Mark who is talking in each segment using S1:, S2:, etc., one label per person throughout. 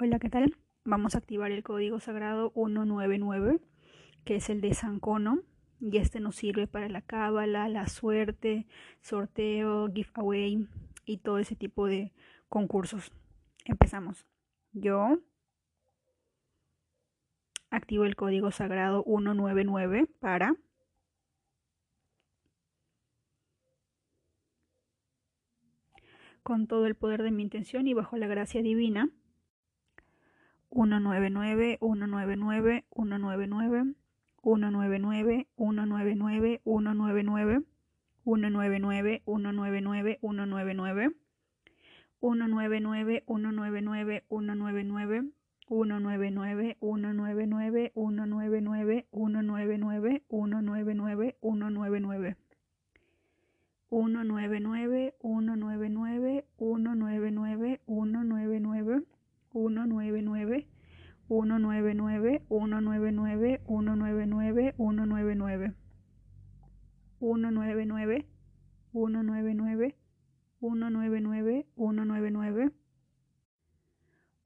S1: Hola, ¿qué tal? Vamos a activar el código sagrado 199, que es el de Sancono, y este nos sirve para la cábala, la suerte, sorteo, giveaway y todo ese tipo de concursos. Empezamos. Yo activo el código sagrado 199 para con todo el poder de mi intención y bajo la gracia divina 199 199 199 199 199 199 199 199 199 199 199 199 199 199 199 199 199 199 199 199 uno nueve nueve uno nueve nueve uno nueve nueve uno nueve nueve uno nueve nueve uno nueve nueve uno nueve nueve uno nueve nueve uno 199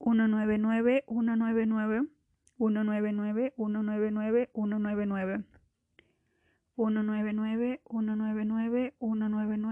S1: 199 199 199 199 199 199 199 199 199 199 199 199 199 199 199 199